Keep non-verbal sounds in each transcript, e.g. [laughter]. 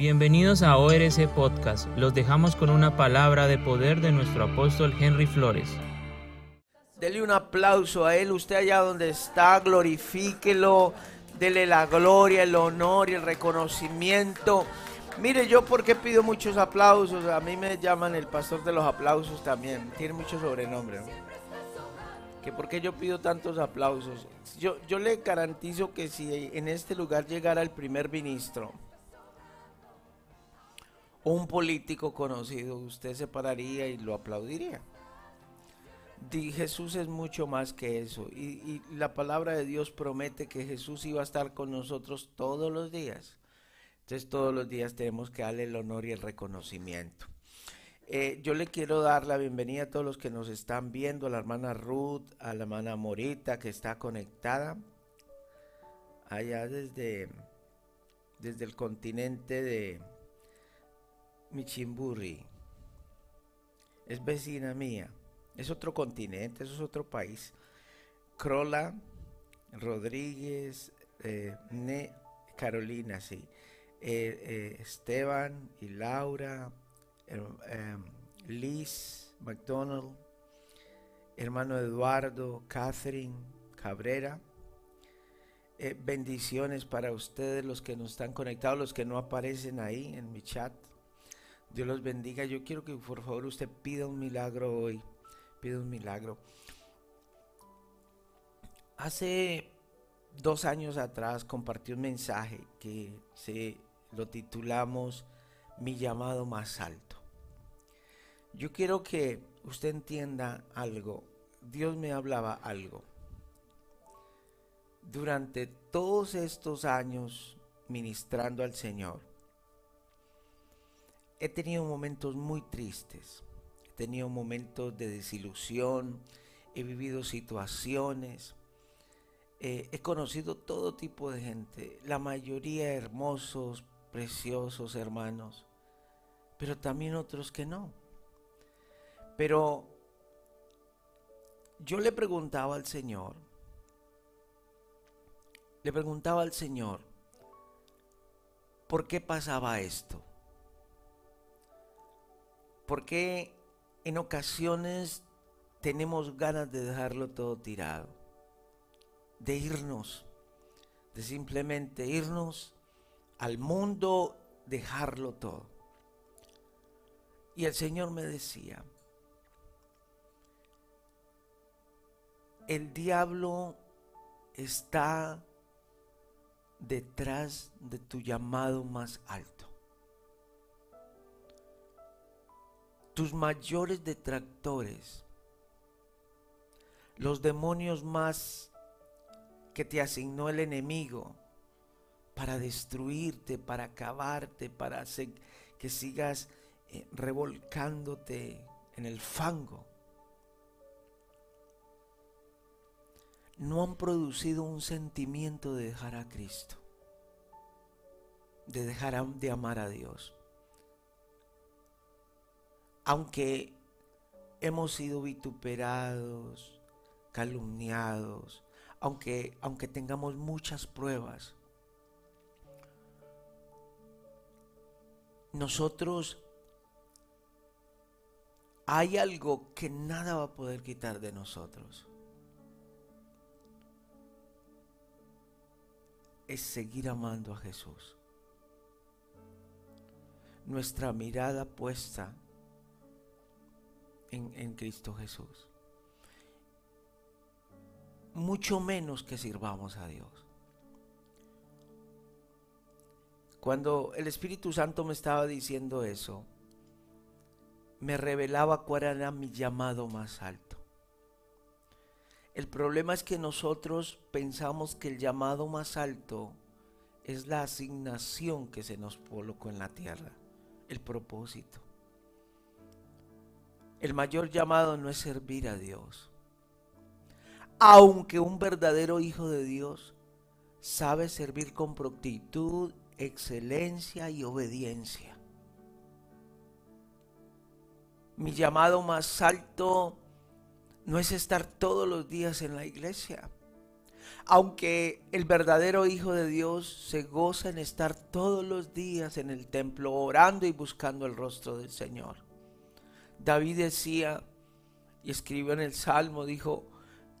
Bienvenidos a ORC Podcast. Los dejamos con una palabra de poder de nuestro apóstol Henry Flores. Dele un aplauso a él, usted allá donde está, glorifíquelo, dele la gloria, el honor y el reconocimiento. Mire, yo porque pido muchos aplausos, a mí me llaman el pastor de los aplausos también, tiene mucho sobrenombre. Que porque yo pido tantos aplausos. Yo, yo le garantizo que si en este lugar llegara el primer ministro, un político conocido, usted se pararía y lo aplaudiría. Jesús es mucho más que eso. Y, la palabra de Dios promete que Jesús iba a estar con nosotros todos los días. Entonces todos los días tenemos que darle el honor y el reconocimiento. Eh, yo le quiero dar la bienvenida a todos los que nos están viendo, a la hermana Ruth, a la hermana Morita que está conectada allá desde, desde el continente de, Michimburi. Es vecina mía. Es otro continente, es otro país. Crola, Rodríguez, eh, Carolina, sí. Eh, eh, Esteban y Laura, Liz McDonald, hermano Eduardo, Catherine Cabrera. bendiciones para ustedes, los que nos están conectados, los que no aparecen ahí en mi chat. Dios los bendiga. Yo quiero que por favor usted pida un milagro hoy. Pida un milagro. Hace dos años atrás compartí un mensaje que se lo titulamos Mi llamado más alto. Yo quiero que usted entienda algo. Dios me hablaba algo. Durante todos estos años ministrando al Señor, he tenido momentos muy tristes, he tenido momentos de desilusión, he vivido situaciones, eh, he conocido todo tipo de gente, la mayoría hermosos, preciosos hermanos, pero también otros que no. Pero yo le preguntaba al Señor, le preguntaba al Señor, ¿por qué pasaba esto? Porque en ocasiones tenemos ganas de dejarlo todo tirado? De irnos, de simplemente irnos al mundo, dejarlo todo. Y el Señor me decía, el diablo está detrás de tu llamado más alto. Tus mayores detractores, los demonios más que te asignó el enemigo para destruirte, para acabarte, para hacer que sigas eh, revolcándote en el fango. No han producido un sentimiento de dejar a Cristo, de dejar de amar a Dios aunque hemos sido vituperados, calumniados, aunque, aunque tengamos muchas pruebas, nosotros hay algo que nada va a poder quitar de nosotros. Es seguir amando a Jesús. Nuestra mirada puesta en, Cristo Jesús. Mucho menos que sirvamos a Dios. Cuando el Espíritu Santo me estaba diciendo eso, me revelaba cuál era mi llamado más alto. El problema es que nosotros pensamos que el llamado más alto es la asignación que se nos colocó en la tierra, el propósito. El mayor llamado no es servir a Dios. Aunque un verdadero hijo de Dios sabe servir con prontitud, excelencia y obediencia. Mi llamado más alto no es estar todos los días en la iglesia. Aunque el verdadero Hijo de Dios se goza en estar todos los días en el templo orando y buscando el rostro del Señor. David decía y escribió en el Salmo, dijo,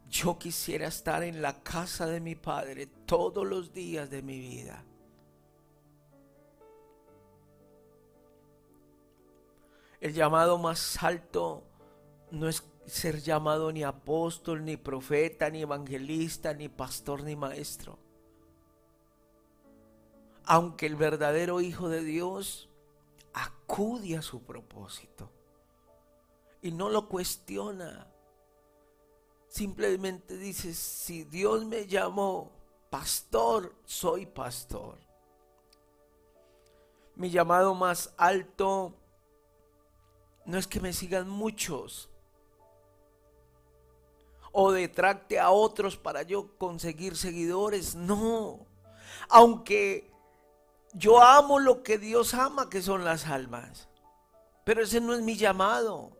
yo quisiera estar en la casa de mi Padre todos los días de mi vida. El llamado más alto no es ser llamado ni apóstol, ni profeta, ni evangelista, ni pastor, ni maestro. Aunque el verdadero Hijo de Dios acude a su propósito y no lo cuestiona. Simplemente dice, si Dios me llamó pastor, soy pastor. Mi llamado más alto no es que me sigan muchos o detracte a otros para yo conseguir seguidores. No. Aunque yo amo lo que Dios ama, que son las almas. Pero ese no es mi llamado.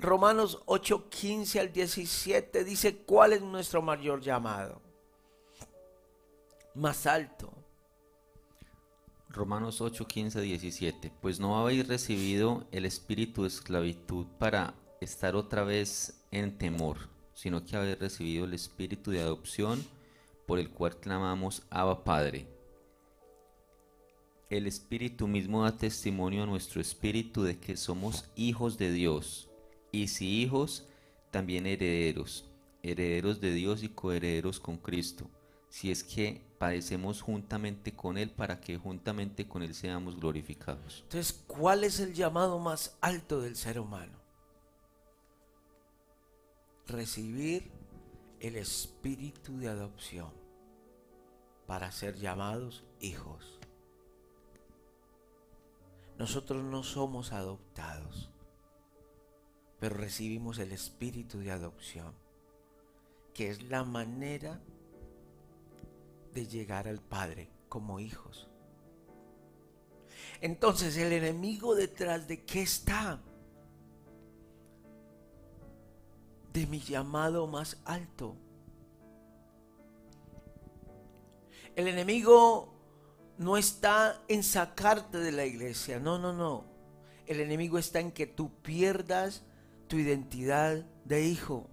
Romanos 8, 15 al 17 dice cuál es nuestro mayor llamado. Más alto. Romanos 8, 15, 17. Pues no habéis recibido el espíritu de esclavitud para estar otra vez en temor, sino que habéis recibido el espíritu de adopción por el cual clamamos Abba Padre. El espíritu mismo da testimonio a nuestro espíritu de que somos hijos de Dios, y si hijos, también herederos, herederos de Dios y coherederos con Cristo si es que padecemos juntamente con Él para que juntamente con Él seamos glorificados. Entonces, ¿cuál es el llamado más alto del ser humano? Recibir el espíritu de adopción para ser llamados hijos. Nosotros no somos adoptados, pero recibimos el espíritu de adopción, que es la manera de llegar al Padre como hijos. Entonces el enemigo detrás de qué está? De mi llamado más alto. El enemigo no está en sacarte de la iglesia, no, no, no. El enemigo está en que tú pierdas tu identidad de hijo.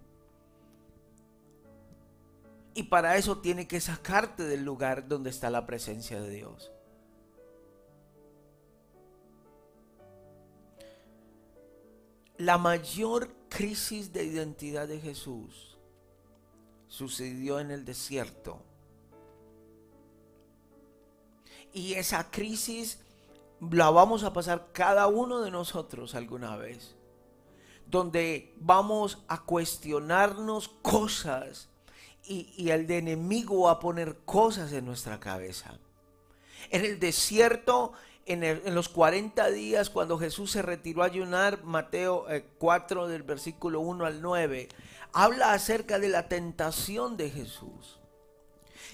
Y para eso tiene que sacarte del lugar donde está la presencia de Dios. La mayor crisis de identidad de Jesús sucedió en el desierto. Y esa crisis la vamos a pasar cada uno de nosotros alguna vez. Donde vamos a cuestionarnos cosas y, el de enemigo va a poner cosas en nuestra cabeza. En el desierto, en, los 40 días, cuando Jesús se retiró a ayunar, Mateo 4 eh, del versículo 1 al 9, habla acerca de la tentación de Jesús.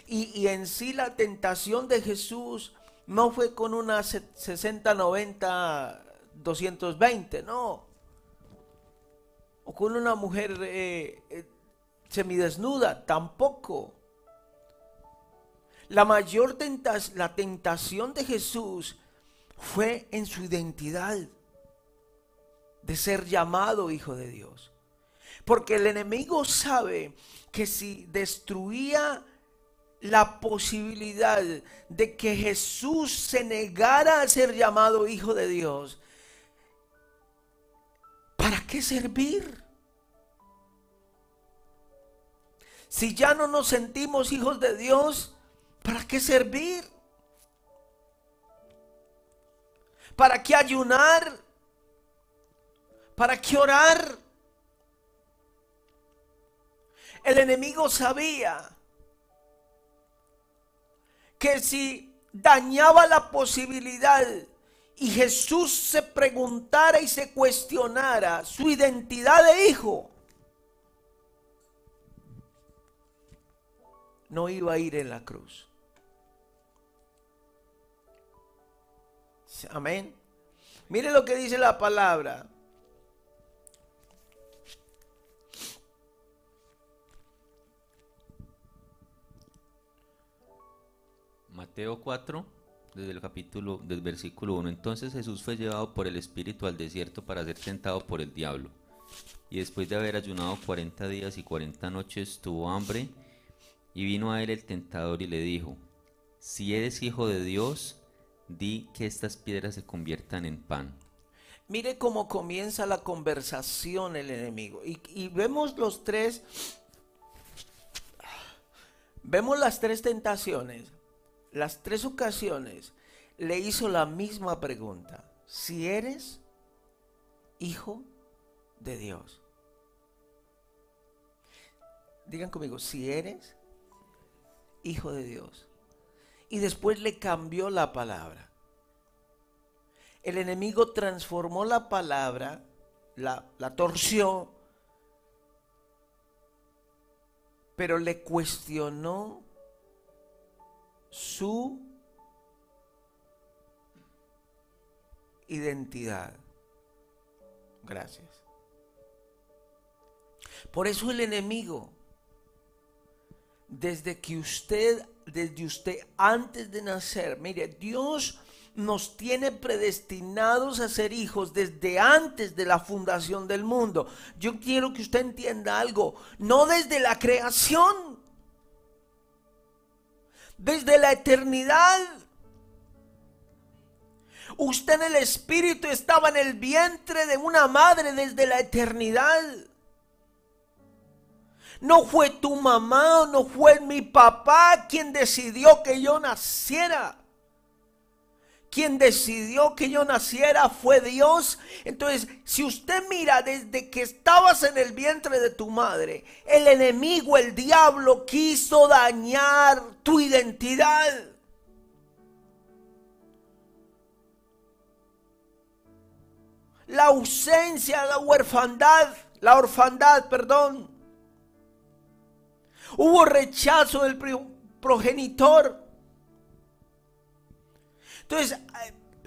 Y, y en sí la tentación de Jesús no fue con una 60, 90, 220, no. O con una mujer eh, eh, semidesnuda, tampoco. La mayor la tentación de Jesús fue en su identidad de ser llamado hijo de Dios. Porque el enemigo sabe que si destruía la posibilidad de que Jesús se negara a ser llamado hijo de Dios, ¿para qué servir? Si ya no nos sentimos hijos de Dios, ¿para qué servir? ¿Para qué ayunar? ¿Para qué orar? El enemigo sabía que si dañaba la posibilidad y Jesús se preguntara y se cuestionara su identidad de hijo, no iba a ir en la cruz. Amén. Mire lo que dice la palabra. Mateo 4, desde el capítulo, del versículo 1. Entonces Jesús fue llevado por el Espíritu al desierto para ser tentado por el diablo. Y después de haber ayunado 40 días y 40 noches, tuvo hambre. Y vino a él el tentador y le dijo, si eres hijo de Dios, di que estas piedras se conviertan en pan. Mire cómo comienza la conversación el enemigo. Y, y vemos los tres, vemos las tres tentaciones, las tres ocasiones. Le hizo la misma pregunta. Si eres hijo de Dios. Digan conmigo, si eres hijo de Dios. Y después le cambió la palabra. El enemigo transformó la palabra, la, torció, pero le cuestionó su identidad. Gracias. Por eso el enemigo, desde que usted, desde usted antes de nacer, mire, Dios nos tiene predestinados a ser hijos desde antes de la fundación del mundo. Yo quiero que usted entienda algo, no desde la creación, desde la eternidad. Usted en el espíritu estaba en el vientre de una madre desde la eternidad. No fue tu mamá, no fue mi papá quien decidió que yo naciera. Quien decidió que yo naciera fue Dios. Entonces, si usted mira desde que estabas en el vientre de tu madre, el enemigo, el diablo, quiso dañar tu identidad. La ausencia, la orfandad, la orfandad, perdón. Hubo rechazo del progenitor. Entonces,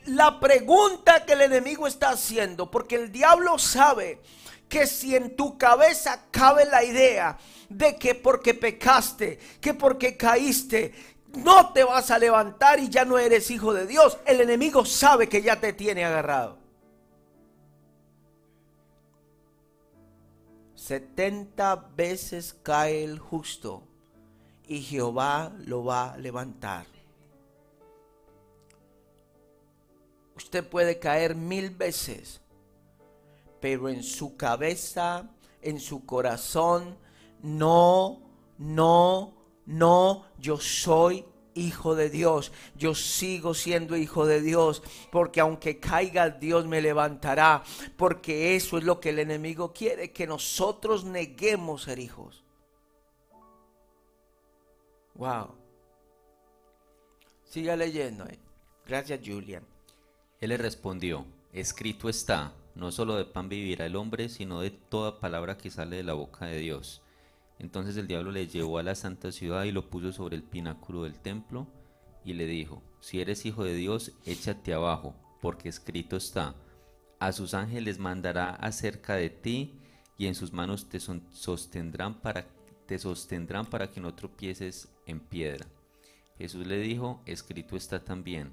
la pregunta que el enemigo está haciendo, porque el diablo sabe que si en tu cabeza cabe la idea de que porque pecaste, que porque caíste, no te vas a levantar y ya no eres hijo de Dios, el enemigo sabe que ya te tiene agarrado. 70 veces cae el justo y Jehová lo va a levantar. Usted puede caer mil veces, pero en su cabeza, en su corazón, no, no, no, yo soy hijo de Dios. Yo sigo siendo hijo de Dios. Porque aunque caiga, Dios me levantará. Porque eso es lo que el enemigo quiere, que nosotros neguemos ser hijos. Wow. Siga leyendo. Gracias, Julian. Él le respondió, escrito está, no solo de pan vivirá el hombre, sino de toda palabra que sale de la boca de Dios. Entonces el diablo le llevó a la santa ciudad y lo puso sobre el pináculo del templo y le dijo, si eres hijo de Dios, échate abajo, porque escrito está, a sus ángeles mandará acerca de ti y en sus manos te sostendrán para, te sostendrán para que no tropieces en piedra. Jesús le dijo, escrito está también,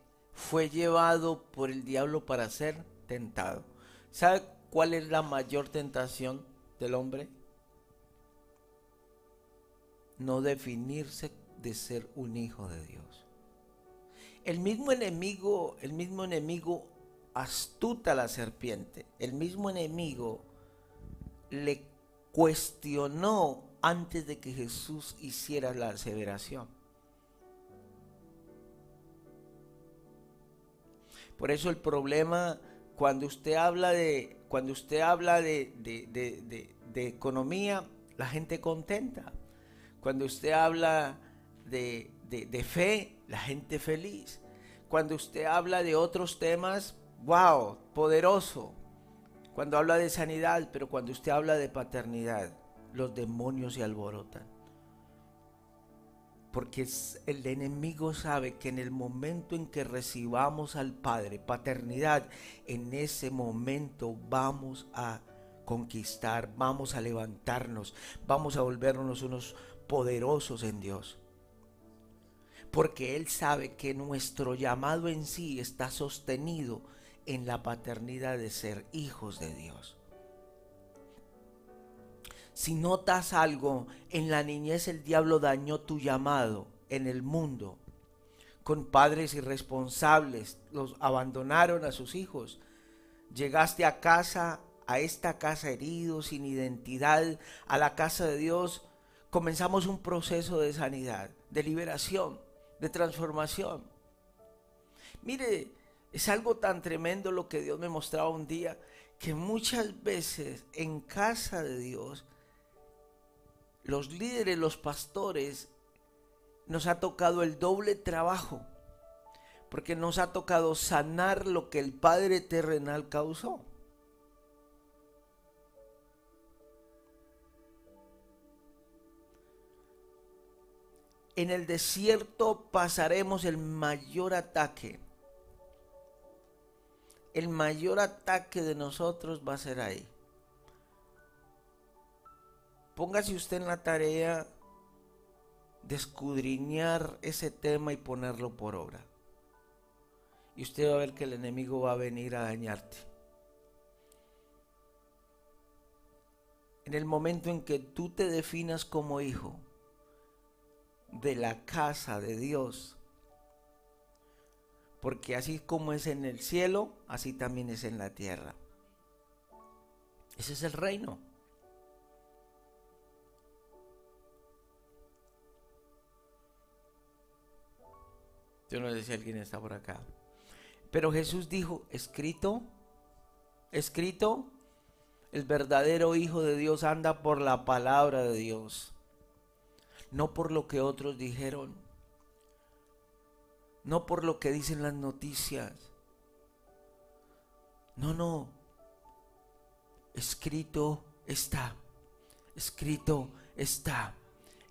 fue llevado por el diablo para ser tentado. ¿Sabe cuál es la mayor tentación del hombre? no definirse de ser un hijo de Dios. El mismo enemigo, el mismo enemigo astuta la serpiente, el mismo enemigo le cuestionó antes de que Jesús hiciera la aseveración. Por eso el problema cuando usted habla de cuando usted habla de, de economía, la gente contenta. Cuando usted habla de, fe, la gente feliz. Cuando usted habla de otros temas, wow, poderoso. Cuando habla de sanidad, pero cuando usted habla de paternidad, los demonios se alborotan. Porque el enemigo sabe que en el momento en que recibamos al Padre, paternidad, en ese momento vamos a conquistar, vamos a levantarnos, vamos a volvernos unos poderosos en Dios. Porque Él sabe que nuestro llamado en sí está sostenido en la paternidad de ser hijos de Dios. Si notas algo, en la niñez el diablo dañó tu llamado en el mundo. Con padres irresponsables, los abandonaron a sus hijos. Llegaste a casa, a esta casa herido, sin identidad, a la casa de Dios. Comenzamos un proceso de sanidad, de liberación, de transformación. Mire, es algo tan tremendo lo que Dios me mostraba un día, que muchas veces en casa de Dios los líderes, los pastores, nos ha tocado el doble trabajo, porque nos ha tocado sanar lo que el Padre terrenal causó. En el desierto pasaremos el mayor ataque. El mayor ataque de nosotros va a ser ahí. Póngase usted en la tarea de escudriñar ese tema y ponerlo por obra. Y usted va a ver que el enemigo va a venir a dañarte. En el momento en que tú te definas como hijo de la casa de Dios, porque así como es en el cielo, así también es en la tierra. Ese es el reino. Yo no sé si alguien está por acá. Pero Jesús dijo, escrito, escrito, el verdadero Hijo de Dios anda por la palabra de Dios, no por lo que otros dijeron, no por lo que dicen las noticias. No, no. Escrito está, escrito está,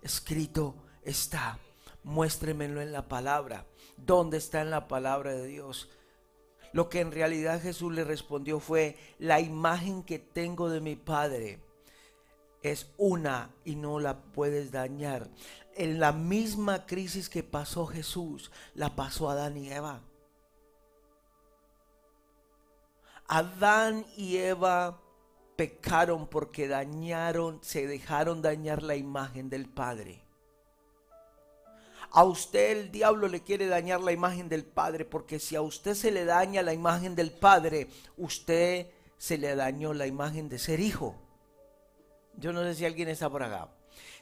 escrito está. Muéstremelo en la palabra. ¿Dónde está en la palabra de Dios? Lo que en realidad Jesús le respondió fue, la imagen que tengo de mi Padre es una y no la puedes dañar. En la misma crisis que pasó Jesús, la pasó Adán y Eva. Adán y Eva pecaron porque dañaron, se dejaron dañar la imagen del Padre. A usted el diablo le quiere dañar la imagen del Padre, porque si a usted se le daña la imagen del Padre, usted se le dañó la imagen de ser hijo. Yo no sé si alguien está por acá.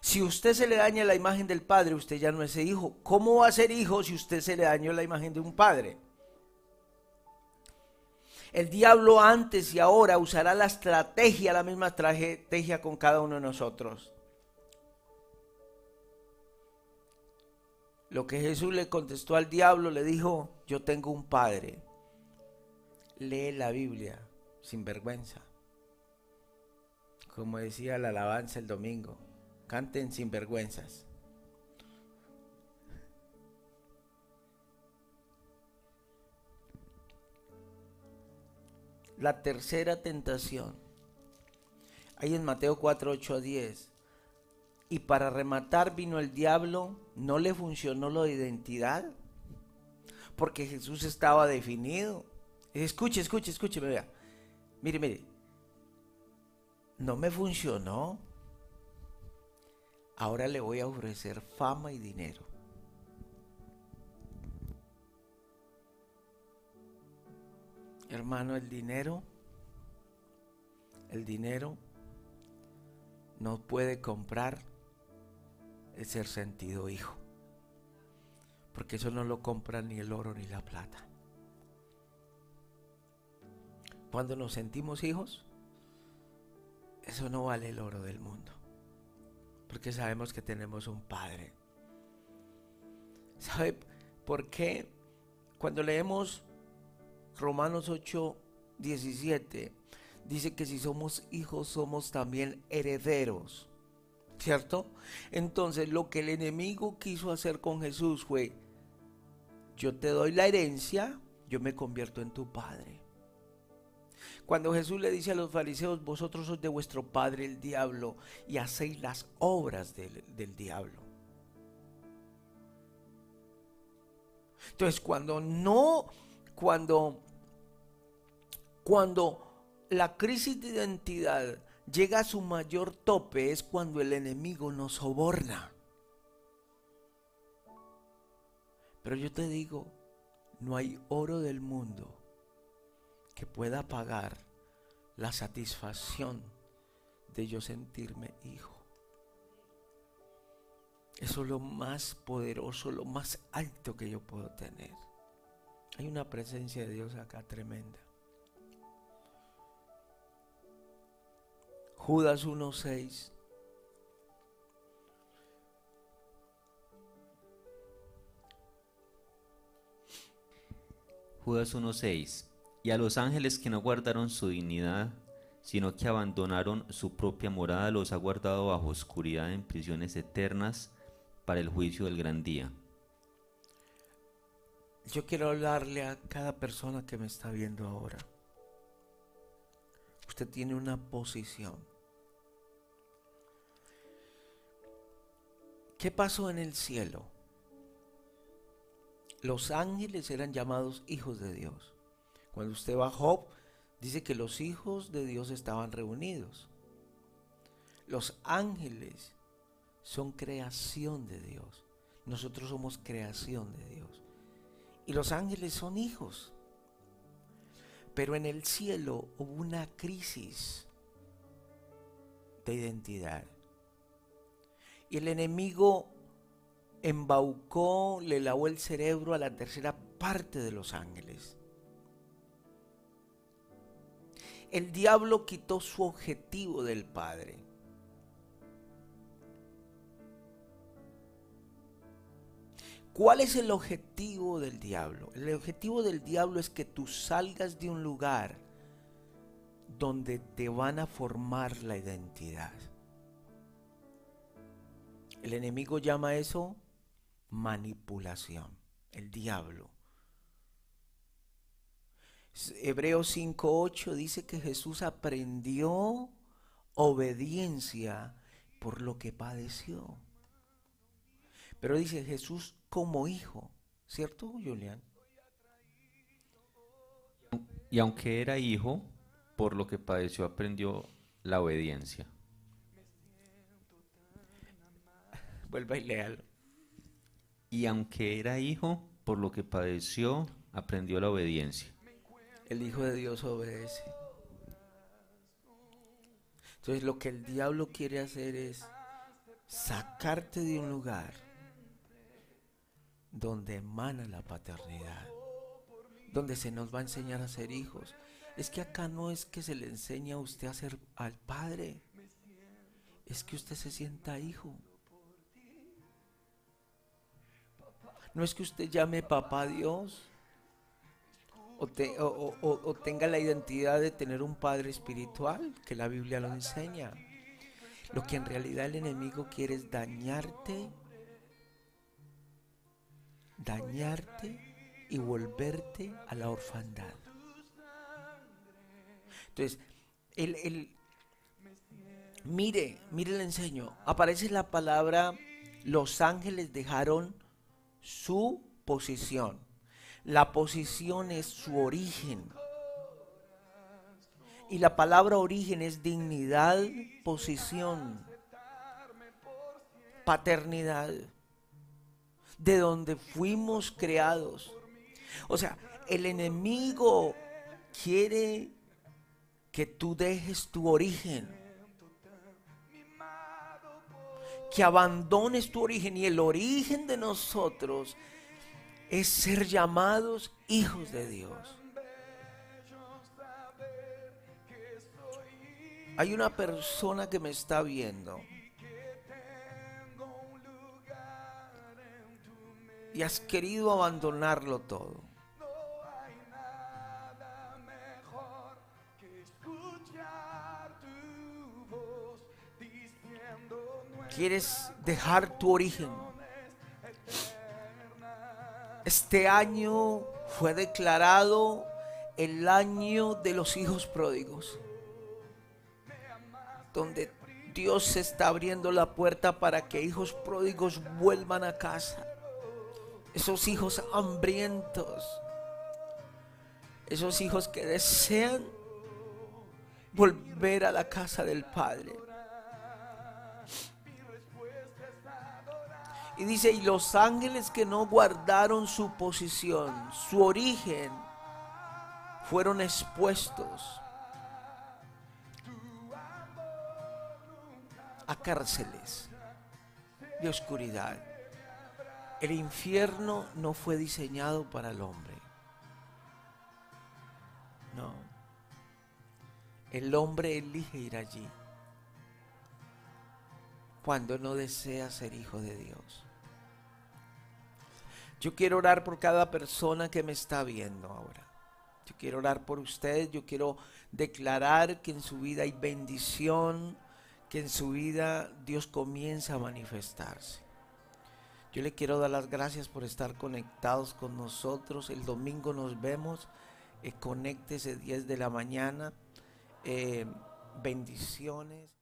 Si usted se le daña la imagen del Padre, usted ya no es hijo. ¿Cómo va a ser hijo si usted se le dañó la imagen de un Padre? El diablo antes y ahora usará la estrategia, la misma estrategia con cada uno de nosotros. Lo que Jesús le contestó al diablo, le dijo, yo tengo un padre. Lee la Biblia sin vergüenza. Como decía la alabanza el domingo, canten sin vergüenzas. La tercera tentación, ahí en Mateo 4, 8 a 10, y para rematar vino el diablo, no le funcionó lo de identidad, porque Jesús estaba definido. Escuche, escuche, escuche, vea. Mire, mire. No me funcionó. Ahora le voy a ofrecer fama y dinero. Hermano, el dinero, el dinero no puede comprar es ser sentido hijo. Porque eso no lo compra ni el oro ni la plata. Cuando nos sentimos hijos, eso no vale el oro del mundo. Porque sabemos que tenemos un Padre. ¿Sabe por qué Cuando leemos Romanos 8, 17, dice que si somos hijos somos también herederos. ¿Cierto? Entonces lo que el enemigo quiso hacer con Jesús fue, yo te doy la herencia, yo me convierto en tu padre. Cuando Jesús le dice a los fariseos, vosotros sois de vuestro padre el diablo y hacéis las obras del, del diablo. Entonces, cuando no, cuando, cuando la crisis de identidad llega a su mayor tope es cuando el enemigo nos soborna. Pero yo te digo, no hay oro del mundo que pueda pagar la satisfacción de yo sentirme hijo. Eso es lo más poderoso, lo más alto que yo puedo tener. Hay una presencia de Dios acá tremenda. Judas 1.6. Judas 1.6. Y a los ángeles que no guardaron su dignidad, sino que abandonaron su propia morada, los ha guardado bajo oscuridad en prisiones eternas para el juicio del gran día. Yo quiero hablarle a cada persona que me está viendo ahora. Usted tiene una posición. ¿Qué pasó en el cielo? Los ángeles eran llamados hijos de Dios. Cuando usted va a Job, dice que los hijos de Dios estaban reunidos. Los ángeles son creación de Dios. Nosotros somos creación de Dios. Y los ángeles son hijos. Pero en el cielo hubo una crisis de identidad. Y el enemigo embaucó, le lavó el cerebro a la tercera parte de los ángeles. El diablo quitó su objetivo del Padre. ¿Cuál es el objetivo del diablo? El objetivo del diablo es que tú salgas de un lugar donde te van a formar la identidad. El enemigo llama eso manipulación, el diablo. Hebreos 5.8 dice que Jesús aprendió obediencia por lo que padeció. Pero dice Jesús como hijo, ¿cierto, Julián? Y aunque era hijo, por lo que padeció aprendió la obediencia. [laughs] Vuelva y léalo. Y aunque era hijo, por lo que padeció, aprendió la obediencia. El Hijo de Dios obedece. Entonces lo que el diablo quiere hacer es sacarte de un lugar donde emana la paternidad, donde se nos va a enseñar a ser hijos. Es que acá no es que se le enseñe a usted a ser al Padre, es que usted se sienta hijo. No es que usted llame papá a Dios o, o, tenga la identidad de tener un padre espiritual, que la Biblia lo enseña. Lo que en realidad el enemigo quiere es dañarte, dañarte y volverte a la orfandad. Entonces, el, el, mire, mire le enseño, aparece la palabra, los ángeles dejaron su posición. La posición es su origen. Y la palabra origen es dignidad, posición, paternidad, de donde fuimos creados. O sea, el enemigo quiere que tú dejes tu origen. Que abandones tu origen. Y el origen de nosotros es ser llamados hijos de Dios. Hay una persona que me está viendo y has querido abandonarlo todo. Quieres dejar tu origen. Este año fue declarado el año de los hijos pródigos, donde Dios está abriendo la puerta para que hijos pródigos vuelvan a casa. Esos hijos hambrientos, esos hijos que desean volver a la casa del Padre. Y dice, y los ángeles que no guardaron su posición, su origen, fueron expuestos a cárceles de oscuridad. El infierno no fue diseñado para el hombre. No. El hombre elige ir allí cuando no desea ser hijo de Dios. Yo quiero orar por cada persona que me está viendo ahora. Yo quiero orar por ustedes. Yo quiero declarar que en su vida hay bendición, que en su vida Dios comienza a manifestarse. Yo le quiero dar las gracias por estar conectados con nosotros. El domingo nos vemos. Eh, conéctese 10 de la mañana. Eh, bendiciones.